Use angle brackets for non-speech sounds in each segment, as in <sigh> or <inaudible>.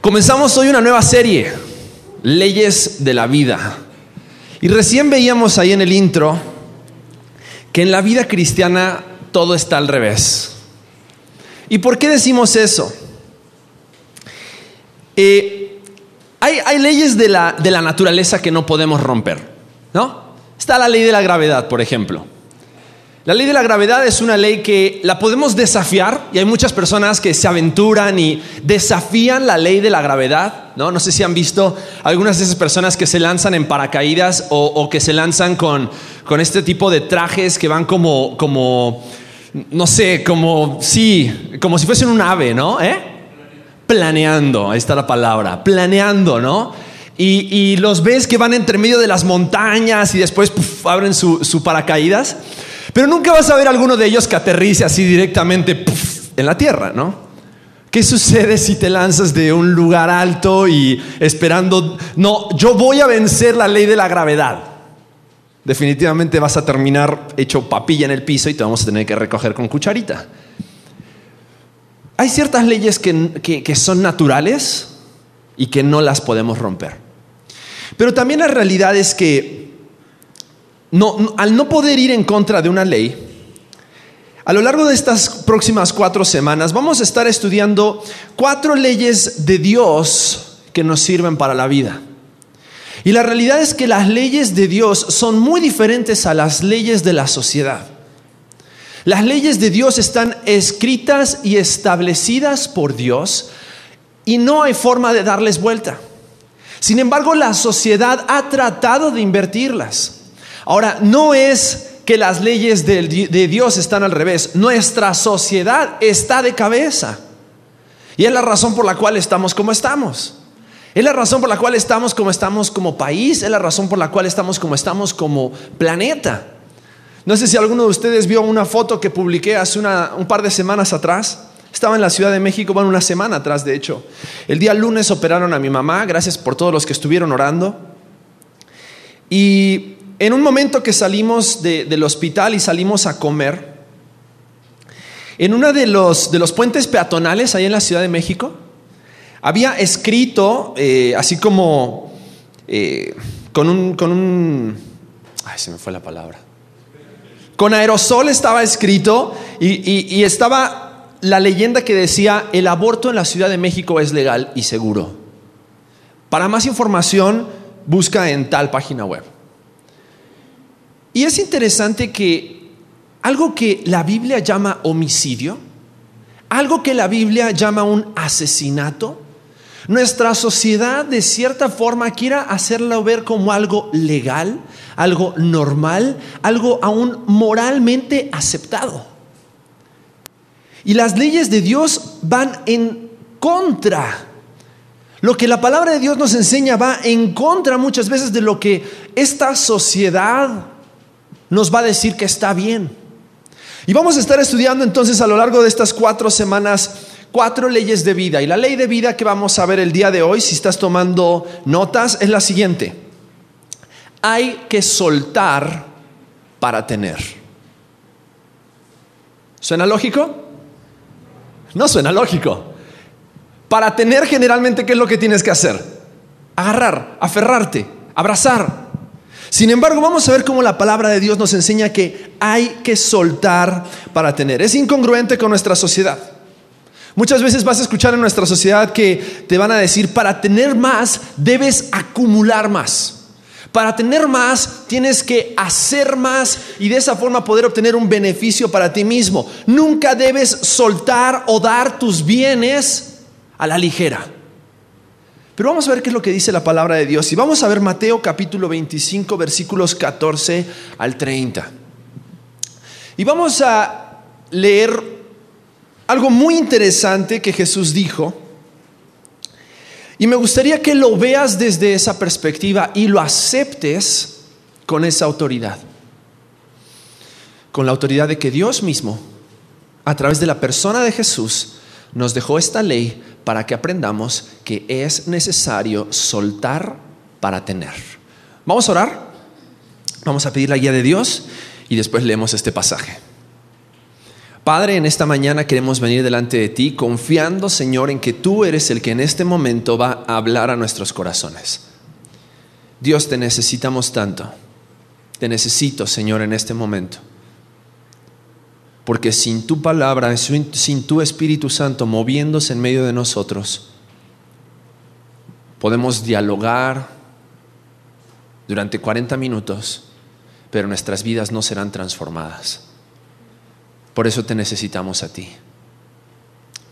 Comenzamos hoy una nueva serie, Leyes de la Vida. Y recién veíamos ahí en el intro que en la vida cristiana todo está al revés. ¿Y por qué decimos eso? Eh, hay, leyes de la naturaleza que no podemos romper, ¿no? Está la ley de la gravedad, por ejemplo. La ley de la gravedad es una ley que la podemos desafiar y hay muchas personas que se aventuran y desafían la ley de la gravedad. No, no sé si han visto algunas de esas personas que se lanzan en paracaídas o, que se lanzan con, con, este tipo de trajes que van como, como, no sé, como, sí, como si fuesen un ave, ¿no? ¿Eh? Planeando, ahí está la palabra, planeando, ¿no? Y, los ves que van entre medio de las montañas y después abren su, su paracaídas. Pero nunca vas a ver a alguno de ellos que aterrice así directamente en la tierra, ¿no? ¿Qué sucede si te lanzas de un lugar alto y esperando, no, yo voy a vencer la ley de la gravedad? Definitivamente vas a terminar hecho papilla en el piso y te vamos a tener que recoger con cucharita. Hay ciertas leyes que, que son naturales y que no las podemos romper. Pero también la realidad es que al no poder ir en contra de una ley, a lo largo de estas próximas cuatro semanas vamos a estar estudiando cuatro leyes de Dios que nos sirven para la vida. Y la realidad es que las leyes de Dios son muy diferentes a las leyes de la sociedad. Las leyes de Dios están escritas y establecidas por Dios y no hay forma de darles vuelta. Sin embargo, la sociedad ha tratado de invertirlas. Ahora, no es que las leyes de, Dios están al revés, nuestra sociedad está de cabeza. Y es la razón por la cual estamos como estamos. Es la razón por la cual estamos como estamos como país, es la razón por la cual estamos como estamos como planeta. No sé si alguno de ustedes vio una foto que publiqué hace un par de semanas atrás. Estaba en la Ciudad de México, bueno, una semana atrás de hecho. El día lunes operaron a mi mamá, gracias por todos los que estuvieron orando. Y en un momento que salimos del hospital y salimos a comer, en uno de los, de los puentes peatonales ahí en la Ciudad de México, había escrito, eh, así como eh, con un, con un, ay, se me fue la palabra, con aerosol estaba escrito y estaba la leyenda que decía, el aborto en la Ciudad de México es legal y seguro. Para más información, busca en tal página web. Y es interesante que algo que la Biblia llama homicidio, algo que la Biblia llama un asesinato, nuestra sociedad de cierta forma quiera hacerlo ver como algo legal, algo normal, algo aún moralmente aceptado. Y las leyes de Dios van en contra. Lo que la palabra de Dios nos enseña va en contra muchas veces de lo que esta sociedad nos va a decir que está bien. Y vamos a estar estudiando entonces a lo largo de estas cuatro semanas cuatro leyes de vida. Y la ley de vida que vamos a ver el día de hoy, si estás tomando notas, es la siguiente. Hay que soltar para tener. ¿Suena lógico? No suena lógico. Para tener generalmente, ¿qué es lo que tienes que hacer? Agarrar, aferrarte, abrazar, sin embargo, vamos a ver cómo la palabra de Dios nos enseña que hay que soltar para tener. Es incongruente con nuestra sociedad. Muchas veces vas a escuchar en nuestra sociedad que te van a decir, para tener más debes acumular más. Para tener más tienes que hacer más y de esa forma poder obtener un beneficio para ti mismo. Nunca debes soltar o dar tus bienes a la ligera. Pero vamos a ver qué es lo que dice la palabra de Dios. Y vamos a ver Mateo capítulo 25, versículos 14 al 30. Y vamos a leer algo muy interesante que Jesús dijo. Y me gustaría que lo veas desde esa perspectiva y lo aceptes con esa autoridad. Con la autoridad de que Dios mismo, a través de la persona de Jesús, nos dejó esta ley para que aprendamos que es necesario soltar para tener. Vamos a orar, vamos a pedir la guía de Dios y después leemos este pasaje. Padre, en esta mañana queremos venir delante de ti confiando, Señor, en que tú eres el que en este momento va a hablar a nuestros corazones. Dios, te necesitamos tanto. Te necesito, Señor, en este momento. Porque sin tu palabra, sin tu Espíritu Santo moviéndose en medio de nosotros, podemos dialogar durante 40 minutos, pero nuestras vidas no serán transformadas. Por eso te necesitamos a ti.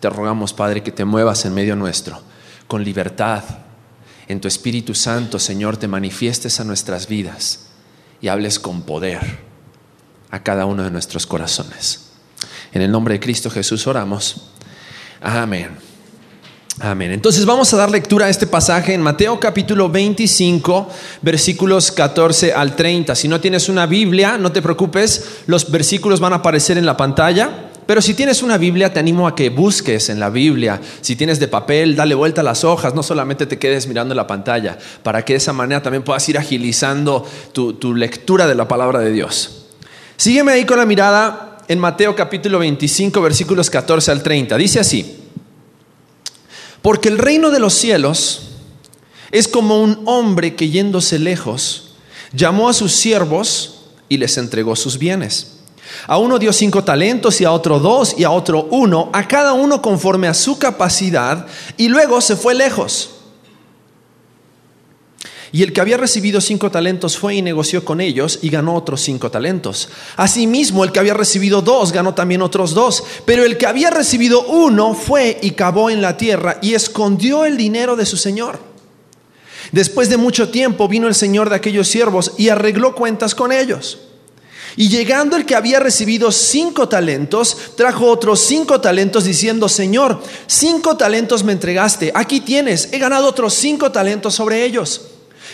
Te rogamos, Padre, que te muevas en medio nuestro, con libertad. En tu Espíritu Santo, Señor, te manifiestes a nuestras vidas y hables con poder a cada uno de nuestros corazones. En el nombre de Cristo Jesús oramos. Amén. Amén. Entonces vamos a dar lectura a este pasaje en Mateo capítulo 25, versículos 14 al 30. Si no tienes una Biblia, no te preocupes, los versículos van a aparecer en la pantalla. Pero si tienes una Biblia, te animo a que busques en la Biblia. Si tienes de papel, dale vuelta a las hojas, no solamente te quedes mirando la pantalla, para que de esa manera también puedas ir agilizando tu, tu lectura de la palabra de Dios. Sígueme ahí con la mirada en Mateo capítulo 25, versículos 14 al 30. Dice así. Porque el reino de los cielos es como un hombre que yéndose lejos, llamó a sus siervos y les entregó sus bienes. A uno dio cinco talentos y a otro dos y a otro uno, a cada uno conforme a su capacidad, y luego se fue lejos. Y el que había recibido cinco talentos fue y negoció con ellos y ganó otros cinco talentos. Asimismo, el que había recibido dos ganó también otros dos. Pero el que había recibido uno fue y cavó en la tierra y escondió el dinero de su señor. Después de mucho tiempo vino el señor de aquellos siervos y arregló cuentas con ellos. Y llegando el que había recibido cinco talentos, trajo otros cinco talentos diciendo, Señor, cinco talentos me entregaste, aquí tienes, he ganado otros cinco talentos sobre ellos.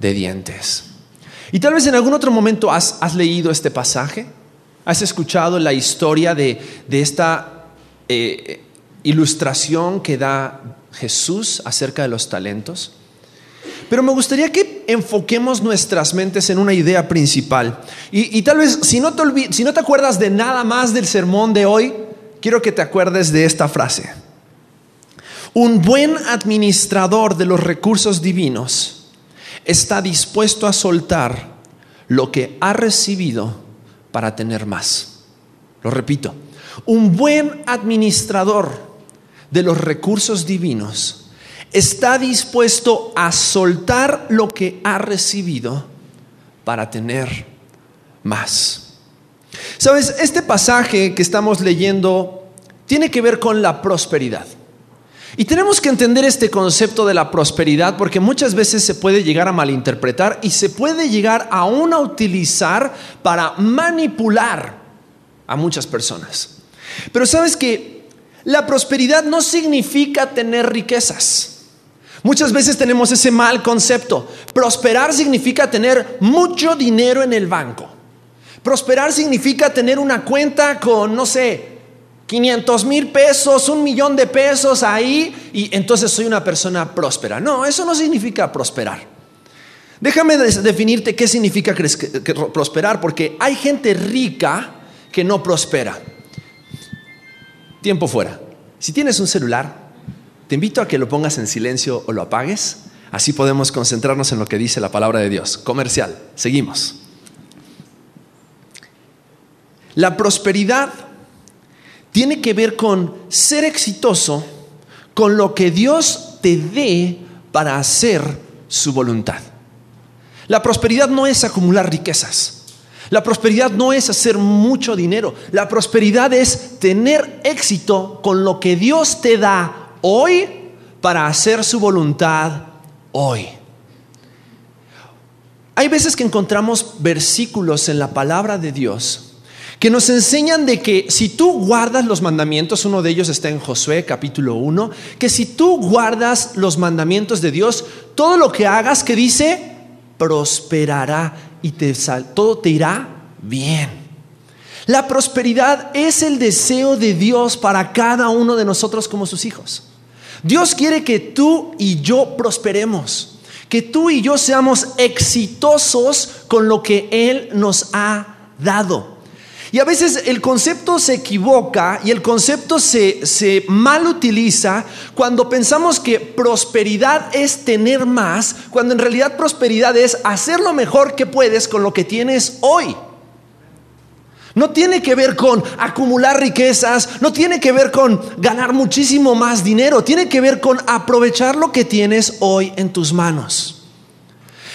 de dientes. Y tal vez en algún otro momento has, leído este pasaje, has escuchado la historia de, esta eh, ilustración que da Jesús acerca de los talentos. Pero me gustaría que enfoquemos nuestras mentes en una idea principal. Y, tal vez si no, te si no te acuerdas de nada más del sermón de hoy, quiero que te acuerdes de esta frase. Un buen administrador de los recursos divinos está dispuesto a soltar lo que ha recibido para tener más. Lo repito, un buen administrador de los recursos divinos está dispuesto a soltar lo que ha recibido para tener más. Sabes, este pasaje que estamos leyendo tiene que ver con la prosperidad. Y tenemos que entender este concepto de la prosperidad porque muchas veces se puede llegar a malinterpretar y se puede llegar aún a utilizar para manipular a muchas personas. Pero sabes que la prosperidad no significa tener riquezas. Muchas veces tenemos ese mal concepto. Prosperar significa tener mucho dinero en el banco. Prosperar significa tener una cuenta con, no sé, 500 mil pesos, un millón de pesos ahí y entonces soy una persona próspera. No, eso no significa prosperar. Déjame definirte qué significa prosperar, porque hay gente rica que no prospera. Tiempo fuera. Si tienes un celular, te invito a que lo pongas en silencio o lo apagues. Así podemos concentrarnos en lo que dice la palabra de Dios. Comercial. Seguimos. La prosperidad tiene que ver con ser exitoso con lo que Dios te dé para hacer su voluntad. La prosperidad no es acumular riquezas. La prosperidad no es hacer mucho dinero. La prosperidad es tener éxito con lo que Dios te da hoy para hacer su voluntad hoy. Hay veces que encontramos versículos en la palabra de Dios que nos enseñan de que si tú guardas los mandamientos, uno de ellos está en Josué capítulo 1, que si tú guardas los mandamientos de Dios, todo lo que hagas que dice, prosperará y te, todo te irá bien. La prosperidad es el deseo de Dios para cada uno de nosotros como sus hijos. Dios quiere que tú y yo prosperemos, que tú y yo seamos exitosos con lo que Él nos ha dado. Y a veces el concepto se equivoca y el concepto se, se, mal utiliza cuando pensamos que prosperidad es tener más, cuando en realidad prosperidad es hacer lo mejor que puedes con lo que tienes hoy. No tiene que ver con acumular riquezas, no tiene que ver con ganar muchísimo más dinero, tiene que ver con aprovechar lo que tienes hoy en tus manos.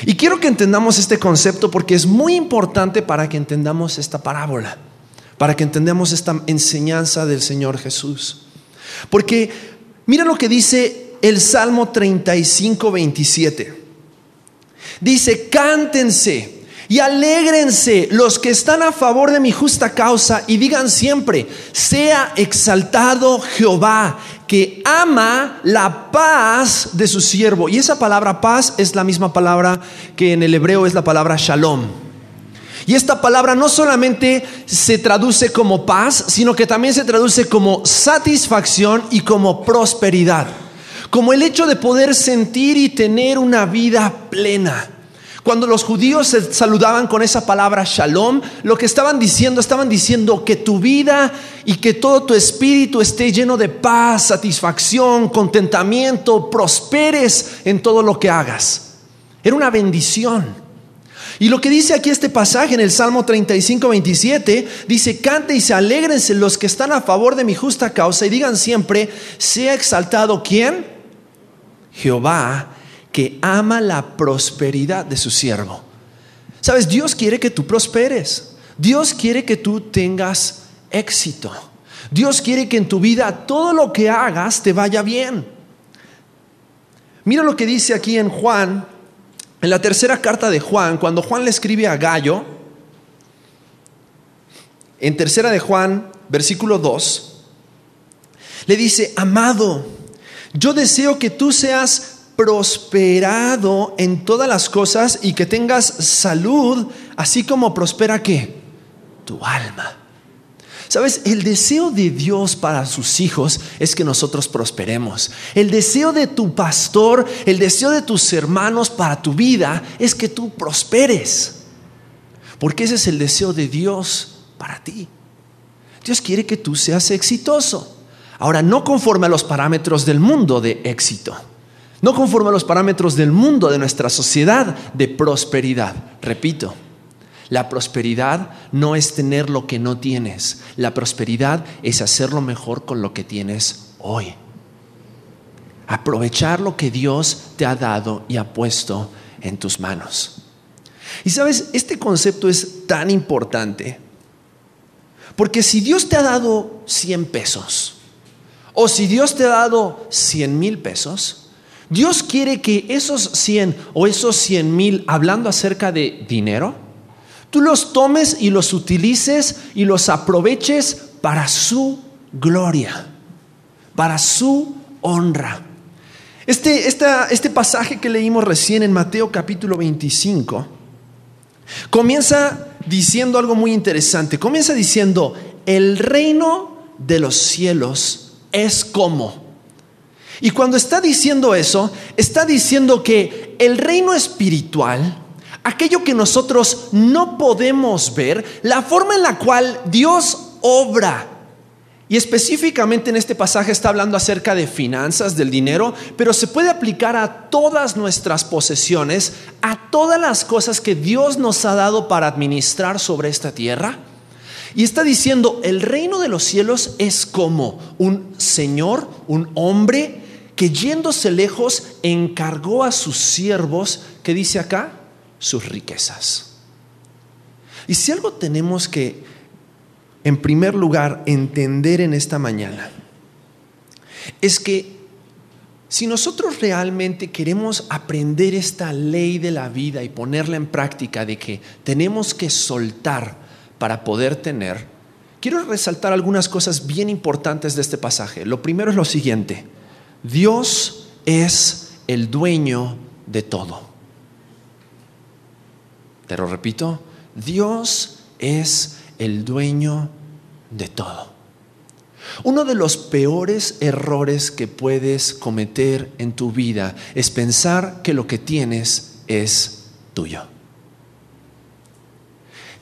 Y quiero que entendamos este concepto porque es muy importante para que entendamos esta parábola, para que entendamos esta enseñanza del Señor Jesús. Porque mira lo que dice el Salmo 35, 27. Dice, cántense y alégrense los que están a favor de mi justa causa y digan siempre, sea exaltado Jehová, que ama la paz de su siervo. Y esa palabra paz es la misma palabra que en el hebreo es la palabra shalom. Y esta palabra no solamente se traduce como paz, sino que también se traduce como satisfacción y como prosperidad. Como el hecho de poder sentir y tener una vida plena. Cuando los judíos se saludaban con esa palabra shalom, lo que estaban diciendo, estaban diciendo que tu vida y que todo tu espíritu esté lleno de paz, satisfacción, contentamiento, prosperes en todo lo que hagas. Era una bendición. Y lo que dice aquí este pasaje en el Salmo 35, 27, dice, cante y se alegrense los que están a favor de mi justa causa y digan siempre, sea exaltado quién? Jehová que ama la prosperidad de su siervo. Sabes, Dios quiere que tú prosperes. Dios quiere que tú tengas éxito. Dios quiere que en tu vida todo lo que hagas te vaya bien. Mira lo que dice aquí en Juan, en la tercera carta de Juan, cuando Juan le escribe a Gallo, en tercera de Juan, versículo 2, le dice, amado, yo deseo que tú seas prosperado en todas las cosas y que tengas salud, así como prospera que tu alma. Sabes, el deseo de Dios para sus hijos es que nosotros prosperemos. El deseo de tu pastor, el deseo de tus hermanos para tu vida es que tú prosperes. Porque ese es el deseo de Dios para ti. Dios quiere que tú seas exitoso. Ahora, no conforme a los parámetros del mundo de éxito no conforme a los parámetros del mundo, de nuestra sociedad de prosperidad. Repito, la prosperidad no es tener lo que no tienes, la prosperidad es hacerlo mejor con lo que tienes hoy. Aprovechar lo que Dios te ha dado y ha puesto en tus manos. Y sabes, este concepto es tan importante porque si Dios te ha dado 100 pesos o si Dios te ha dado 100 mil pesos, Dios quiere que esos 100 o esos 100 mil, hablando acerca de dinero, tú los tomes y los utilices y los aproveches para su gloria, para su honra. Este, este pasaje que leímos recién en Mateo capítulo 25 comienza diciendo algo muy interesante. Comienza diciendo, el reino de los cielos es como. Y cuando está diciendo eso, está diciendo que el reino espiritual, aquello que nosotros no podemos ver, la forma en la cual Dios obra y específicamente en este pasaje está hablando acerca de finanzas, del dinero, pero se puede aplicar a todas nuestras posesiones, a todas las cosas que Dios nos ha dado para administrar sobre esta tierra. Y está diciendo, el reino de los cielos es como un señor, un hombre, que yéndose lejos encargó a sus siervos, que dice acá, sus riquezas. Y si algo tenemos que en primer lugar, entender en esta mañana es que si nosotros realmente queremos aprender esta ley de la vida y ponerla en práctica de que tenemos que soltar para poder tener, quiero resaltar algunas cosas bien importantes de este pasaje. Lo primero es lo siguiente, Dios es el dueño de todo. Te lo repito, Dios es el dueño de todo. Uno de los peores errores que puedes cometer en tu vida es pensar que lo que tienes es tuyo.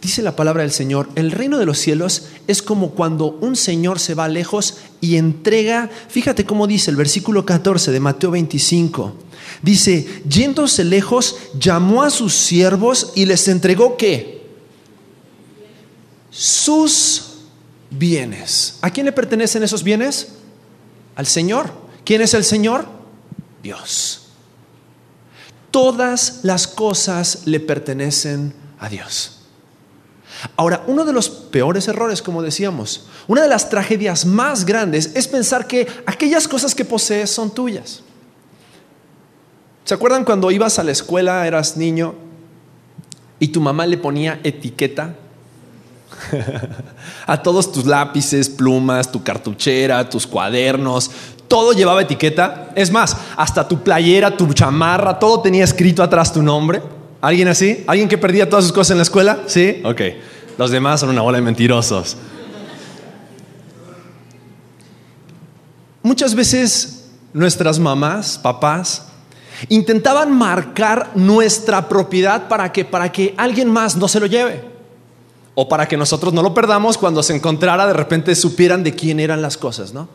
Dice la palabra del Señor, el reino de los cielos es como cuando un señor se va lejos y entrega, fíjate cómo dice el versículo 14 de Mateo 25, dice, yéndose lejos, llamó a sus siervos y les entregó qué? sus bienes. ¿A quién le pertenecen esos bienes? Al Señor. ¿Quién es el Señor? Dios. Todas las cosas le pertenecen a Dios. Ahora, uno de los peores errores, como decíamos, una de las tragedias más grandes es pensar que aquellas cosas que posees son tuyas. ¿Se acuerdan cuando ibas a la escuela, eras niño, y tu mamá le ponía etiqueta <laughs> a todos tus lápices, plumas, tu cartuchera, tus cuadernos, todo llevaba etiqueta. Es más, hasta tu playera, tu chamarra, todo tenía escrito atrás tu nombre. ¿Alguien así? ¿Alguien que perdía todas sus cosas en la escuela? Sí, ok. Los demás son una bola de mentirosos. Muchas veces nuestras mamás, papás, intentaban marcar nuestra propiedad para que, para que alguien más no se lo lleve o para que nosotros no lo perdamos cuando se encontrara, de repente supieran de quién eran las cosas, ¿no?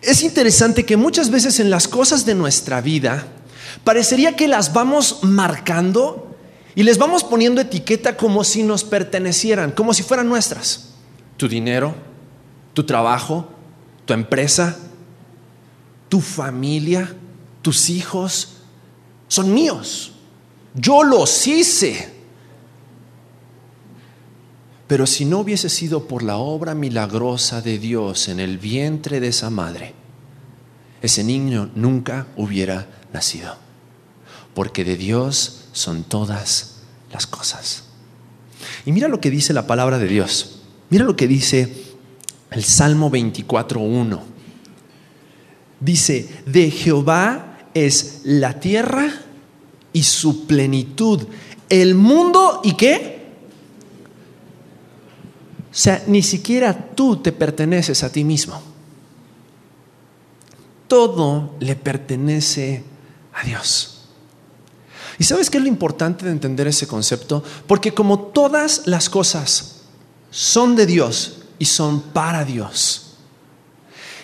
Es interesante que muchas veces en las cosas de nuestra vida parecería que las vamos marcando y les vamos poniendo etiqueta como si nos pertenecieran, como si fueran nuestras. Tu dinero, tu trabajo, tu empresa, tu familia, tus hijos, son míos. Yo los hice. Pero si no hubiese sido por la obra milagrosa de Dios en el vientre de esa madre, ese niño nunca hubiera nacido. Porque de Dios son todas las cosas. Y mira lo que dice la palabra de Dios. Mira lo que dice el Salmo 24.1. Dice, de Jehová es la tierra y su plenitud, el mundo y qué? O sea, ni siquiera tú te perteneces a ti mismo. Todo le pertenece a Dios. ¿Y sabes qué es lo importante de entender ese concepto? Porque como todas las cosas son de Dios y son para Dios,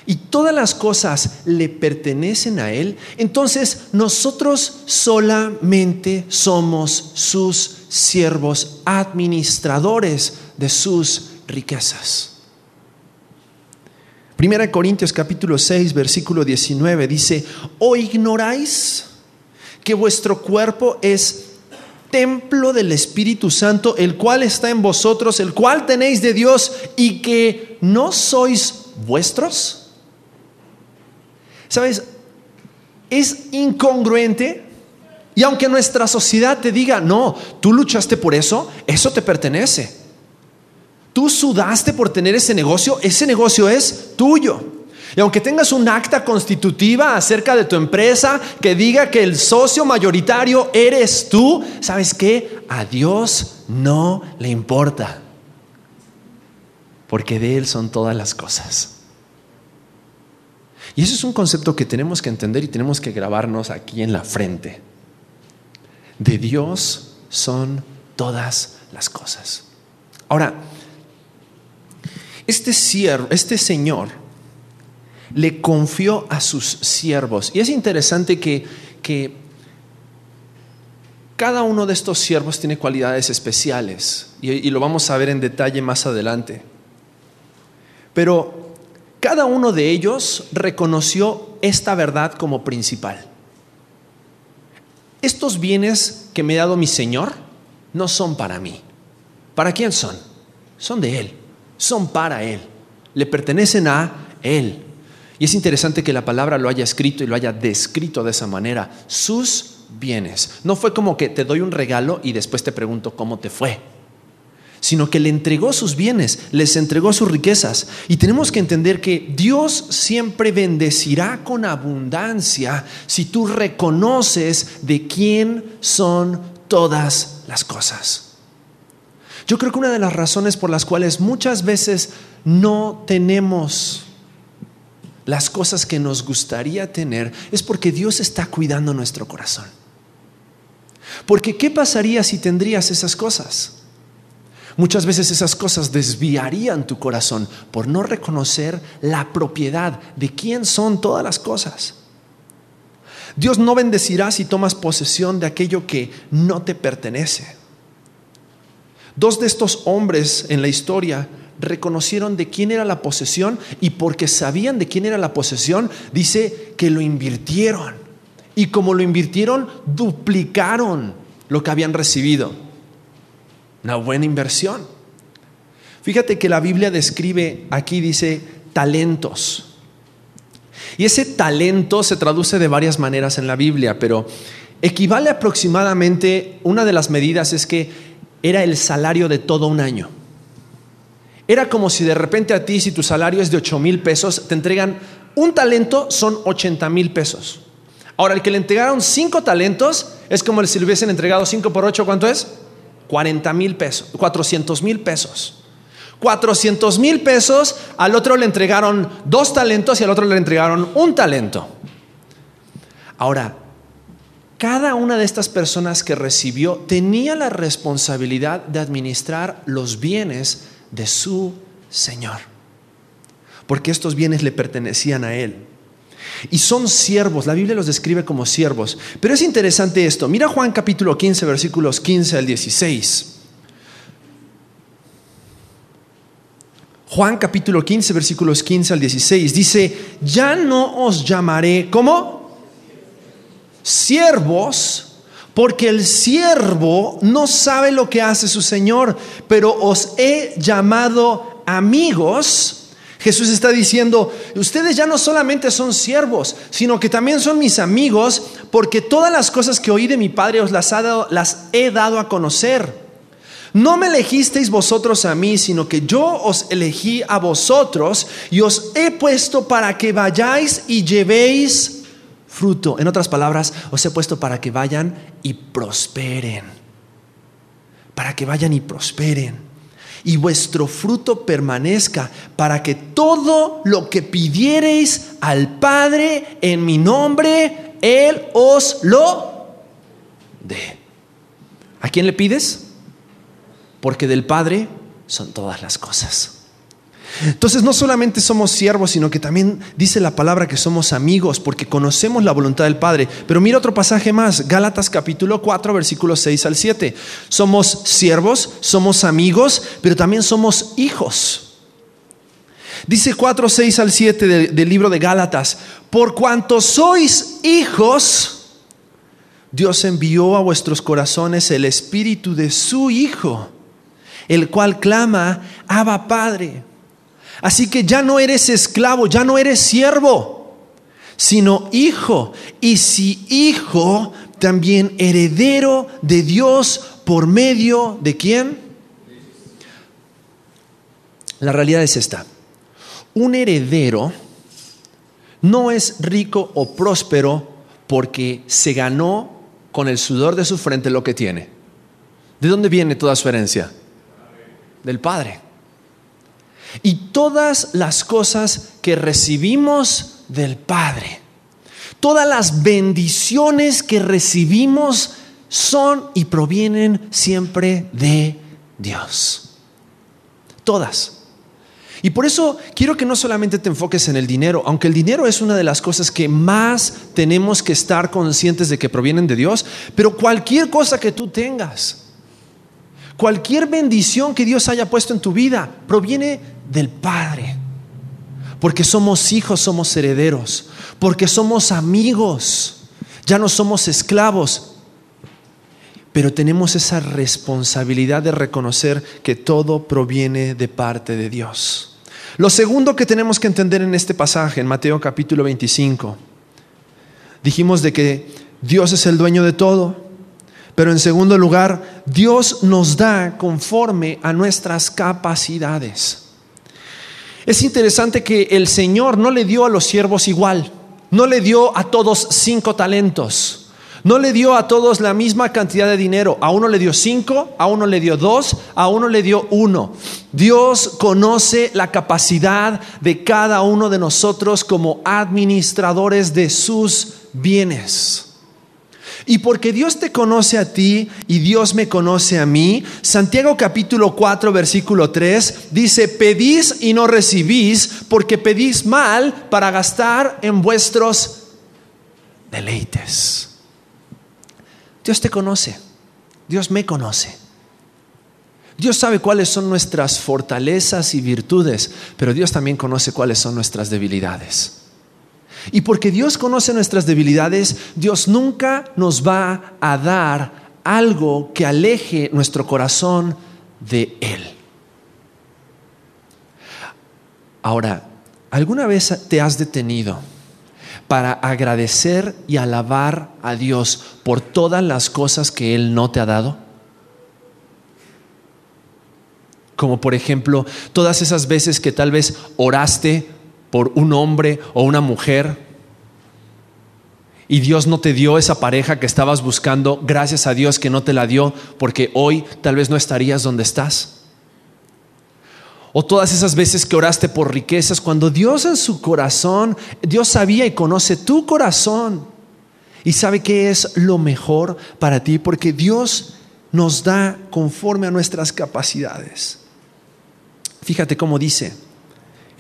y todas las cosas le pertenecen a Él, entonces nosotros solamente somos sus siervos, administradores de sus riquezas. Primera Corintios capítulo 6, versículo 19 dice, ¿o ignoráis que vuestro cuerpo es templo del Espíritu Santo, el cual está en vosotros, el cual tenéis de Dios y que no sois vuestros? ¿Sabes? Es incongruente y aunque nuestra sociedad te diga, no, tú luchaste por eso, eso te pertenece. Tú sudaste por tener ese negocio, ese negocio es tuyo. Y aunque tengas un acta constitutiva acerca de tu empresa que diga que el socio mayoritario eres tú, ¿sabes qué? A Dios no le importa. porque de Él son todas las cosas. Y eso es un concepto que tenemos que entender y tenemos que grabarnos aquí en la frente. De Dios son todas las cosas. Ahora, este, siervo, este señor le confió a sus siervos. Y es interesante que, que cada uno de estos siervos tiene cualidades especiales y, y, lo vamos a ver en detalle más adelante. Pero cada uno de ellos reconoció esta verdad como principal. Estos bienes que me ha dado mi Señor no son para mí. ¿Para quién son? Son de Él, son para Él, le pertenecen a Él. Y es interesante que la palabra lo haya escrito y lo haya descrito de esa manera, sus bienes. No fue como que te doy un regalo y después te pregunto cómo te fue sino que le entregó sus bienes, les entregó sus riquezas. Y tenemos que entender que Dios siempre bendecirá con abundancia si tú reconoces de quién son todas las cosas. Yo creo que una de las razones por las cuales muchas veces no tenemos las cosas que nos gustaría tener es porque Dios está cuidando nuestro corazón. Porque ¿qué pasaría si tendrías esas cosas? Muchas veces esas cosas desviarían tu corazón por no reconocer la propiedad de quién son todas las cosas. Dios no bendecirá si tomas posesión de aquello que no te pertenece. Dos de estos hombres en la historia reconocieron de quién era la posesión y porque sabían de quién era la posesión, dice que lo invirtieron. Y como lo invirtieron, duplicaron lo que habían recibido. Una buena inversión. Fíjate que la Biblia describe aquí, dice, talentos. Y ese talento se traduce de varias maneras en la Biblia, pero equivale aproximadamente, una de las medidas es que era el salario de todo un año. Era como si de repente a ti, si tu salario es de 8 mil pesos, te entregan un talento, son 80 mil pesos. Ahora, el que le entregaron cinco talentos es como si le hubiesen entregado 5 por 8, ¿cuánto es? 40 mil pesos, 400 mil pesos. 400 mil pesos, al otro le entregaron dos talentos y al otro le entregaron un talento. Ahora, cada una de estas personas que recibió tenía la responsabilidad de administrar los bienes de su Señor, porque estos bienes le pertenecían a Él. Y son siervos, la Biblia los describe como siervos. Pero es interesante esto. Mira Juan capítulo 15, versículos 15 al 16. Juan capítulo 15, versículos 15 al 16. Dice, ya no os llamaré, ¿cómo? Siervos, porque el siervo no sabe lo que hace su Señor, pero os he llamado amigos Jesús está diciendo, ustedes ya no solamente son siervos, sino que también son mis amigos, porque todas las cosas que oí de mi Padre os las, las he dado a conocer. No me elegisteis vosotros a mí, sino que yo os elegí a vosotros y os he puesto para que vayáis y llevéis fruto. En otras palabras, os he puesto para que vayan y prosperen. Para que vayan y prosperen y vuestro fruto permanezca, para que todo lo que pidiereis al Padre en mi nombre, Él os lo dé. ¿A quién le pides? Porque del Padre son todas las cosas. Entonces no solamente somos siervos, sino que también dice la palabra que somos amigos porque conocemos la voluntad del Padre. Pero mira otro pasaje más, Gálatas capítulo 4, versículos 6 al 7. Somos siervos, somos amigos, pero también somos hijos. Dice 4, 6 al 7 del, libro de Gálatas, por cuanto sois hijos, Dios envió a vuestros corazones el espíritu de su Hijo, el cual clama, Abba Padre. Así que ya no eres esclavo, ya no eres siervo, sino hijo. Y si hijo, también heredero de Dios por medio de quién? La realidad es esta. Un heredero no es rico o próspero porque se ganó con el sudor de su frente lo que tiene. ¿De dónde viene toda su herencia? Del Padre. Y todas las cosas que recibimos del Padre, todas las bendiciones que recibimos son y provienen siempre de Dios. Todas. Y por eso quiero que no solamente te enfoques en el dinero, aunque el dinero es una de las cosas que más tenemos que estar conscientes de que provienen de Dios, pero cualquier cosa que tú tengas, cualquier bendición que Dios haya puesto en tu vida, proviene del Padre. Porque somos hijos, somos herederos, porque somos amigos, ya no somos esclavos, pero tenemos esa responsabilidad de reconocer que todo proviene de parte de Dios. Lo segundo que tenemos que entender en este pasaje, en Mateo capítulo 25, dijimos de que Dios es el dueño de todo, pero en segundo lugar, Dios nos da conforme a nuestras capacidades. Es interesante que el Señor no le dio a los siervos igual, no le dio a todos cinco talentos. No le dio a todos la misma cantidad de dinero. A uno le dio cinco, a uno le dio dos, a uno le dio uno. Dios conoce la capacidad de cada uno de nosotros como administradores de sus bienes. Y porque Dios te conoce a ti y Dios me conoce a mí, Santiago capítulo 4 versículo 3 dice, pedís y no recibís porque pedís mal para gastar en vuestros deleites. Dios te conoce, Dios me conoce. Dios sabe cuáles son nuestras fortalezas y virtudes, pero Dios también conoce cuáles son nuestras debilidades. Y porque Dios conoce nuestras debilidades, Dios nunca nos va a dar algo que aleje nuestro corazón de Él. Ahora, ¿alguna vez te has detenido? para agradecer y alabar a Dios por todas las cosas que Él no te ha dado? Como por ejemplo, todas esas veces que tal vez oraste por un hombre o una mujer y Dios no te dio esa pareja que estabas buscando, gracias a Dios que no te la dio, porque hoy tal vez no estarías donde estás. O todas esas veces que oraste por riquezas, cuando Dios en su corazón, Dios sabía y conoce tu corazón y sabe qué es lo mejor para ti, porque Dios nos da conforme a nuestras capacidades. Fíjate cómo dice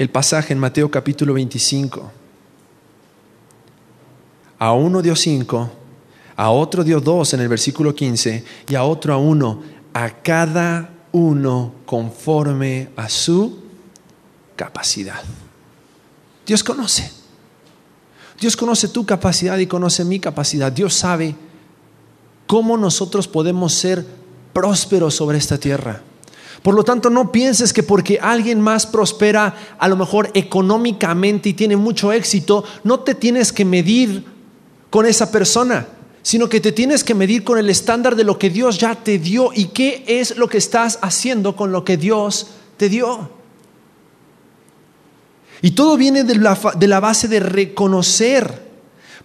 el pasaje en Mateo capítulo 25. A uno dio cinco, a otro dio dos en el versículo 15 y a otro a uno, a cada uno conforme a su capacidad. Dios conoce. Dios conoce tu capacidad y conoce mi capacidad. Dios sabe cómo nosotros podemos ser prósperos sobre esta tierra. Por lo tanto, no pienses que porque alguien más prospera a lo mejor económicamente y tiene mucho éxito, no te tienes que medir con esa persona sino que te tienes que medir con el estándar de lo que Dios ya te dio y qué es lo que estás haciendo con lo que Dios te dio. Y todo viene de la, base de reconocer,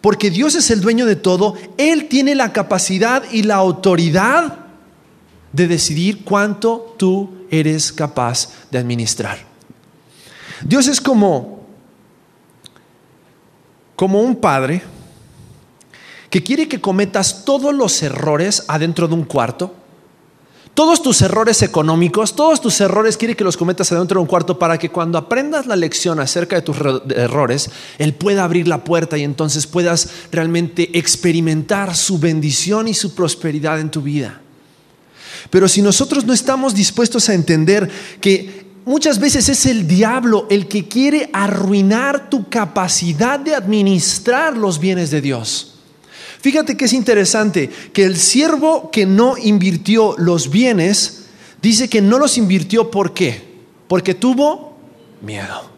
porque Dios es el dueño de todo, Él tiene la capacidad y la autoridad de decidir cuánto tú eres capaz de administrar. Dios es como, como un padre que quiere que cometas todos los errores adentro de un cuarto, todos tus errores económicos, todos tus errores quiere que los cometas adentro de un cuarto para que cuando aprendas la lección acerca de tus errores, Él pueda abrir la puerta y entonces puedas realmente experimentar su bendición y su prosperidad en tu vida. Pero si nosotros no estamos dispuestos a entender que muchas veces es el diablo el que quiere arruinar tu capacidad de administrar los bienes de Dios, Fíjate que es interesante que el siervo que no invirtió los bienes, dice que no los invirtió ¿por qué? Porque tuvo miedo.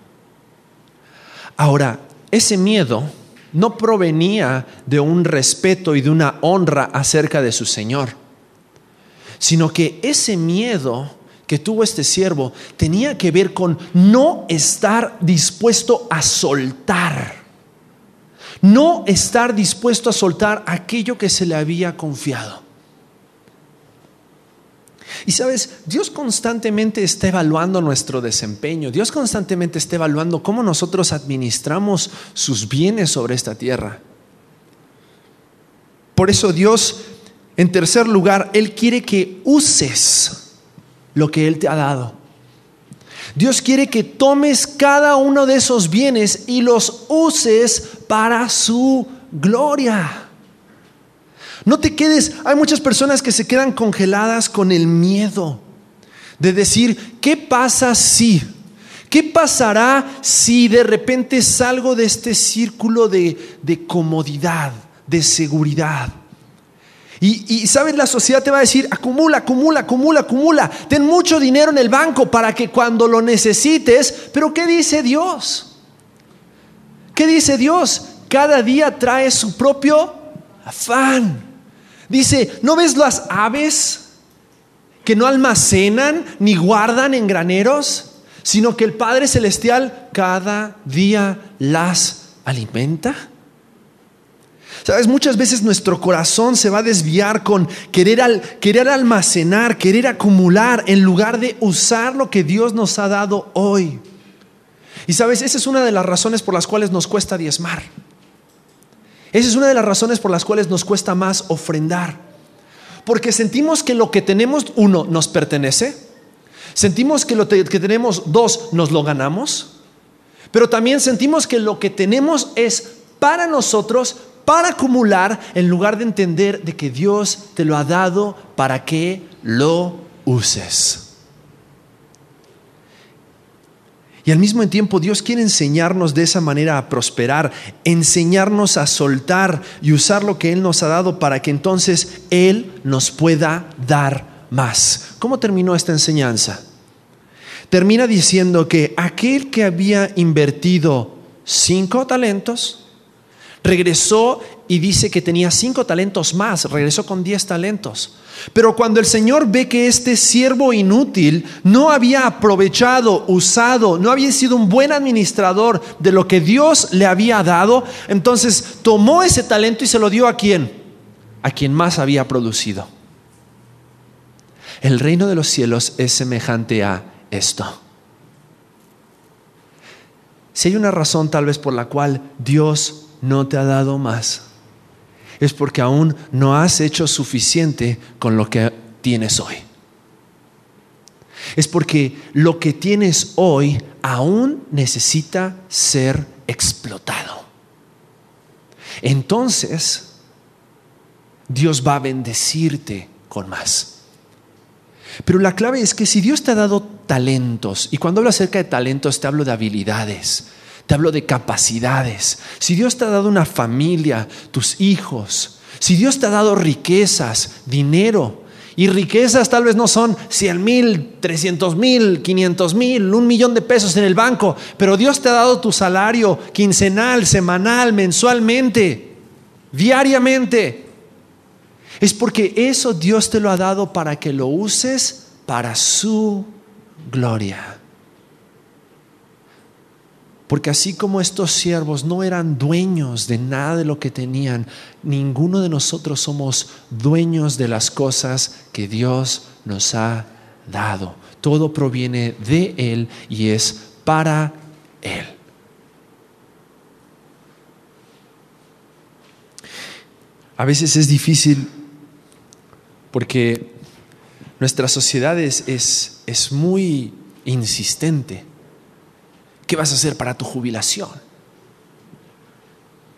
Ahora, ese miedo no provenía de un respeto y de una honra acerca de su Señor, sino que ese miedo que tuvo este siervo tenía que ver con no estar dispuesto a soltar no estar dispuesto a soltar aquello que se le había confiado. Y sabes, Dios constantemente está evaluando nuestro desempeño, Dios constantemente está evaluando cómo nosotros administramos sus bienes sobre esta tierra. Por eso Dios, en tercer lugar, Él quiere que uses lo que Él te ha dado. Dios quiere que tomes cada uno de esos bienes y los uses para su gloria. No te quedes, hay muchas personas que se quedan congeladas con el miedo de decir, ¿qué pasa si? ¿Qué pasará si de repente salgo de este círculo de, de comodidad, de seguridad? Y, sabes, la sociedad te va a decir, acumula, acumula, acumula, acumula. Ten mucho dinero en el banco para que cuando lo necesites, pero ¿qué dice Dios? ¿Qué dice Dios? Cada día trae su propio afán. Dice, ¿no ves las aves que no almacenan ni guardan en graneros, sino que el Padre Celestial cada día las alimenta? Sabes, muchas veces nuestro corazón se va a desviar con querer, querer almacenar, querer acumular, en lugar de usar lo que Dios nos ha dado hoy. Y sabes, esa es una de las razones por las cuales nos cuesta diezmar. Esa es una de las razones por las cuales nos cuesta más ofrendar. Porque sentimos que lo que tenemos, uno, nos pertenece. Sentimos que lo que tenemos, dos, nos lo ganamos. Pero también sentimos que lo que tenemos es para nosotros, para acumular, en lugar de entender de que Dios te lo ha dado para que lo uses. Y al mismo tiempo Dios quiere enseñarnos de esa manera a prosperar, enseñarnos a soltar y usar lo que Él nos ha dado para que entonces Él nos pueda dar más. ¿Cómo terminó esta enseñanza? Termina diciendo que aquel que había invertido cinco talentos, regresó y dice que tenía cinco talentos más, regresó con diez talentos. Pero cuando el Señor ve que este siervo inútil no había aprovechado, usado, no había sido un buen administrador de lo que Dios le había dado, entonces tomó ese talento y se lo dio a quién? A quien más había producido. El reino de los cielos es semejante a esto. Si hay una razón tal vez por la cual Dios no te ha dado más, es porque aún no has hecho suficiente con lo que tienes hoy. Es porque lo que tienes hoy aún necesita ser explotado. Entonces, Dios va a bendecirte con más. Pero la clave es que si Dios te ha dado talentos, y cuando hablo acerca de talentos te hablo de habilidades, te hablo de capacidades. Si Dios te ha dado una familia, tus hijos, si Dios te ha dado riquezas, dinero, y riquezas tal vez no son 100 mil, 300 mil, 500 mil, un millón de pesos en el banco, pero Dios te ha dado tu salario quincenal, semanal, mensualmente, diariamente. Es porque eso Dios te lo ha dado para que lo uses para su gloria. Porque así como estos siervos no eran dueños de nada de lo que tenían, ninguno de nosotros somos dueños de las cosas que Dios nos ha dado. Todo proviene de Él y es para Él. A veces es difícil porque nuestra sociedad es, es, es muy insistente ¿Qué vas a hacer para tu jubilación?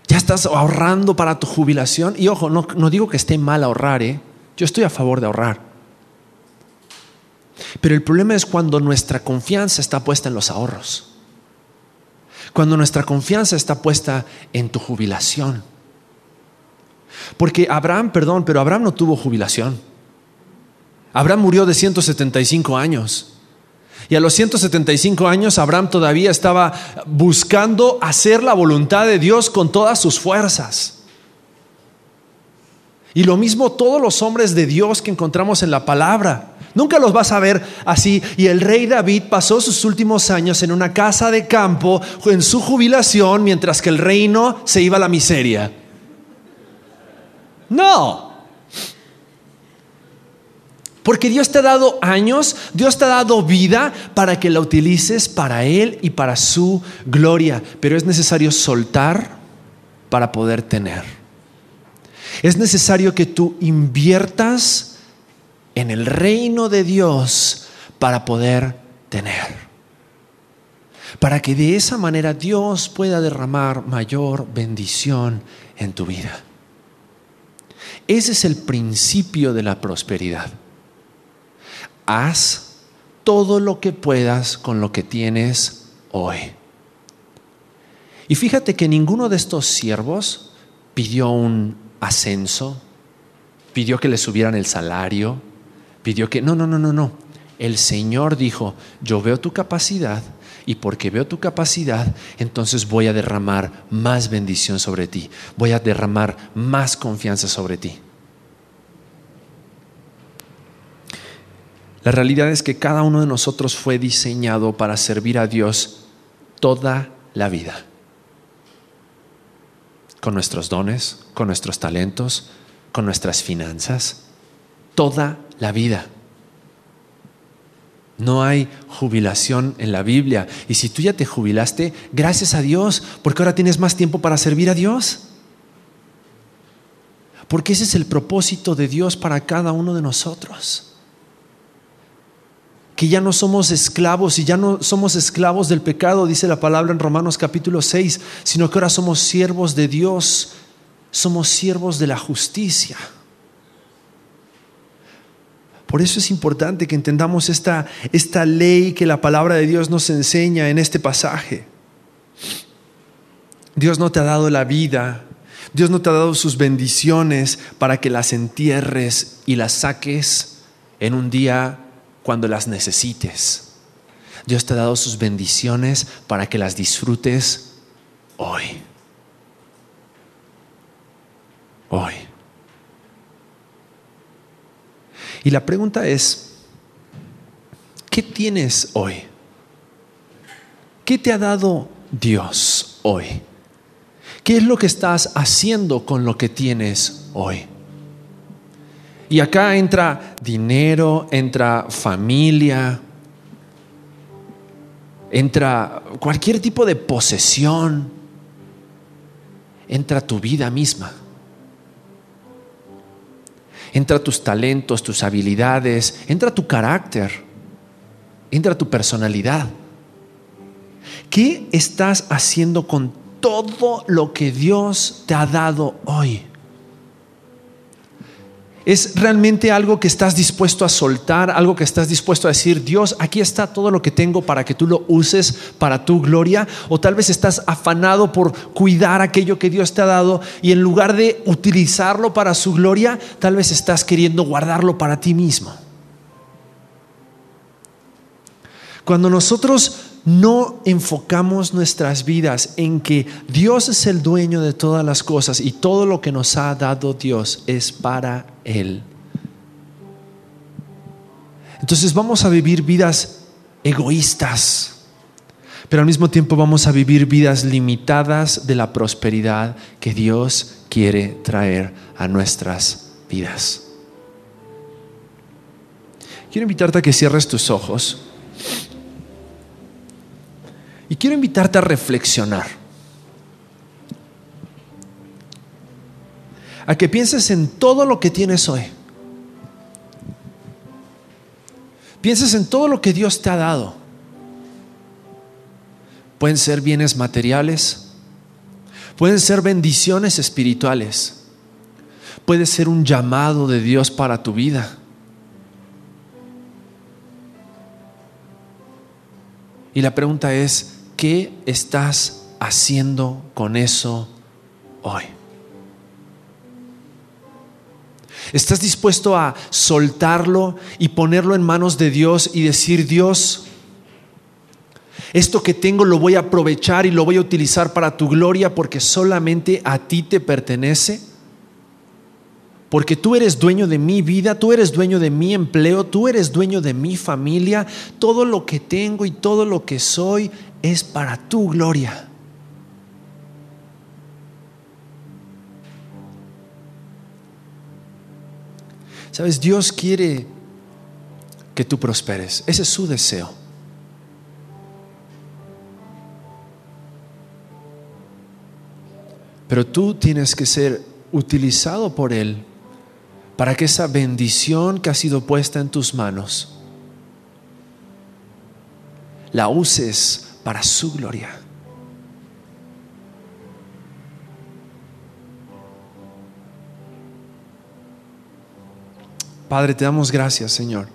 ¿Ya estás ahorrando para tu jubilación? Y ojo, no, digo que esté mal ahorrar, ¿eh? yo estoy a favor de ahorrar. Pero el problema es cuando nuestra confianza está puesta en los ahorros. Cuando nuestra confianza está puesta en tu jubilación. Porque Abraham, perdón, pero Abraham no tuvo jubilación. Abraham murió de 175 años. Y a los 175 años Abraham todavía estaba buscando hacer la voluntad de Dios con todas sus fuerzas. Y lo mismo todos los hombres de Dios que encontramos en la palabra. Nunca los vas a ver así. Y el rey David pasó sus últimos años en una casa de campo en su jubilación mientras que el reino se iba a la miseria. No. Porque Dios te ha dado años, Dios te ha dado vida para que la utilices para Él y para su gloria. Pero es necesario soltar para poder tener. Es necesario que tú inviertas en el reino de Dios para poder tener. Para que de esa manera Dios pueda derramar mayor bendición en tu vida. Ese es el principio de la prosperidad haz todo lo que puedas con lo que tienes hoy. Y fíjate que ninguno de estos siervos pidió un ascenso, pidió que le subieran el salario, pidió que... No, no, no, no, no. El Señor dijo, yo veo tu capacidad y porque veo tu capacidad, entonces voy a derramar más bendición sobre ti, voy a derramar más confianza sobre ti. La realidad es que cada uno de nosotros fue diseñado para servir a Dios toda la vida. Con nuestros dones, con nuestros talentos, con nuestras finanzas, toda la vida. No hay jubilación en la Biblia. Y si tú ya te jubilaste, gracias a Dios, porque ahora tienes más tiempo para servir a Dios. Porque ese es el propósito de Dios para cada uno de nosotros que ya no somos esclavos y ya no somos esclavos del pecado, dice la palabra en Romanos capítulo 6, sino que ahora somos siervos de Dios, somos siervos de la justicia. Por eso es importante que entendamos esta, esta ley que la palabra de Dios nos enseña en este pasaje. Dios no te ha dado la vida, Dios no te ha dado sus bendiciones para que las entierres y las saques en un día cuando las necesites. Dios te ha dado sus bendiciones para que las disfrutes hoy. Hoy. Y la pregunta es, ¿qué tienes hoy? ¿Qué te ha dado Dios hoy? ¿Qué es lo que estás haciendo con lo que tienes hoy? Y acá entra dinero, entra familia, entra cualquier tipo de posesión, entra tu vida misma. Entra tus talentos, tus habilidades, entra tu carácter, entra tu personalidad. ¿Qué estás haciendo con todo lo que Dios te ha dado hoy? Es realmente algo que estás dispuesto a soltar, algo que estás dispuesto a decir, Dios, aquí está todo lo que tengo para que tú lo uses para tu gloria, o tal vez estás afanado por cuidar aquello que Dios te ha dado y en lugar de utilizarlo para su gloria, tal vez estás queriendo guardarlo para ti mismo. Cuando nosotros no enfocamos nuestras vidas en que Dios es el dueño de todas las cosas y todo lo que nos ha dado Dios es para Él. Entonces vamos a vivir vidas egoístas, pero al mismo tiempo vamos a vivir vidas limitadas de la prosperidad que Dios quiere traer a nuestras vidas. Quiero invitarte a que cierres tus ojos. Y quiero invitarte a reflexionar. A que pienses en todo lo que tienes hoy. Pienses en todo lo que Dios te ha dado. Pueden ser bienes materiales, pueden ser bendiciones espirituales, puede ser un llamado de Dios para tu vida. Y la pregunta es, ¿Qué estás haciendo con eso hoy? ¿Estás dispuesto a soltarlo y ponerlo en manos de Dios y decir, Dios, esto que tengo lo voy a aprovechar y lo voy a utilizar para tu gloria porque solamente a ti te pertenece? porque tú eres dueño de mi vida, tú eres dueño de mi empleo, tú eres dueño de mi familia, todo lo que tengo y todo lo que soy es para tu gloria. Sabes, Dios quiere que tú prosperes. Ese es su deseo. Pero tú tienes que ser utilizado por Él para que esa bendición que ha sido puesta en tus manos la uses para su gloria. Padre, te damos gracias, Señor,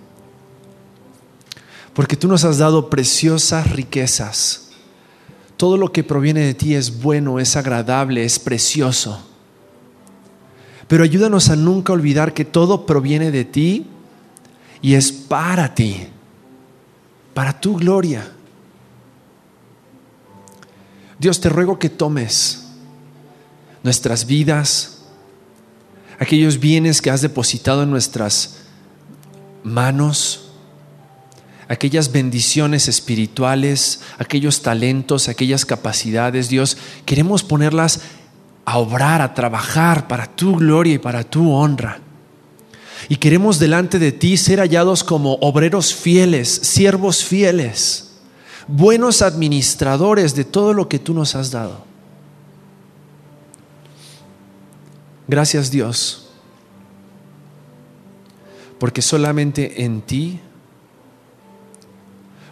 porque tú nos has dado preciosas riquezas. Todo lo que proviene de ti es bueno, es agradable, es precioso. Pero ayúdanos a nunca olvidar que todo proviene de ti y es para ti, para tu gloria. Dios, te ruego que tomes nuestras vidas, aquellos bienes que has depositado en nuestras manos, aquellas bendiciones espirituales, aquellos talentos, aquellas capacidades, Dios, queremos ponerlas a obrar, a trabajar para tu gloria y para tu honra. Y queremos delante de ti ser hallados como obreros fieles, siervos fieles, buenos administradores de todo lo que tú nos has dado. Gracias Dios, porque solamente en ti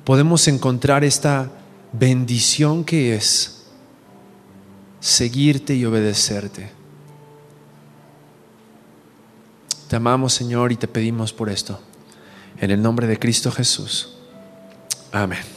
podemos encontrar esta bendición que es seguirte y obedecerte. Te amamos Señor y te pedimos por esto. En el nombre de Cristo Jesús. Amén.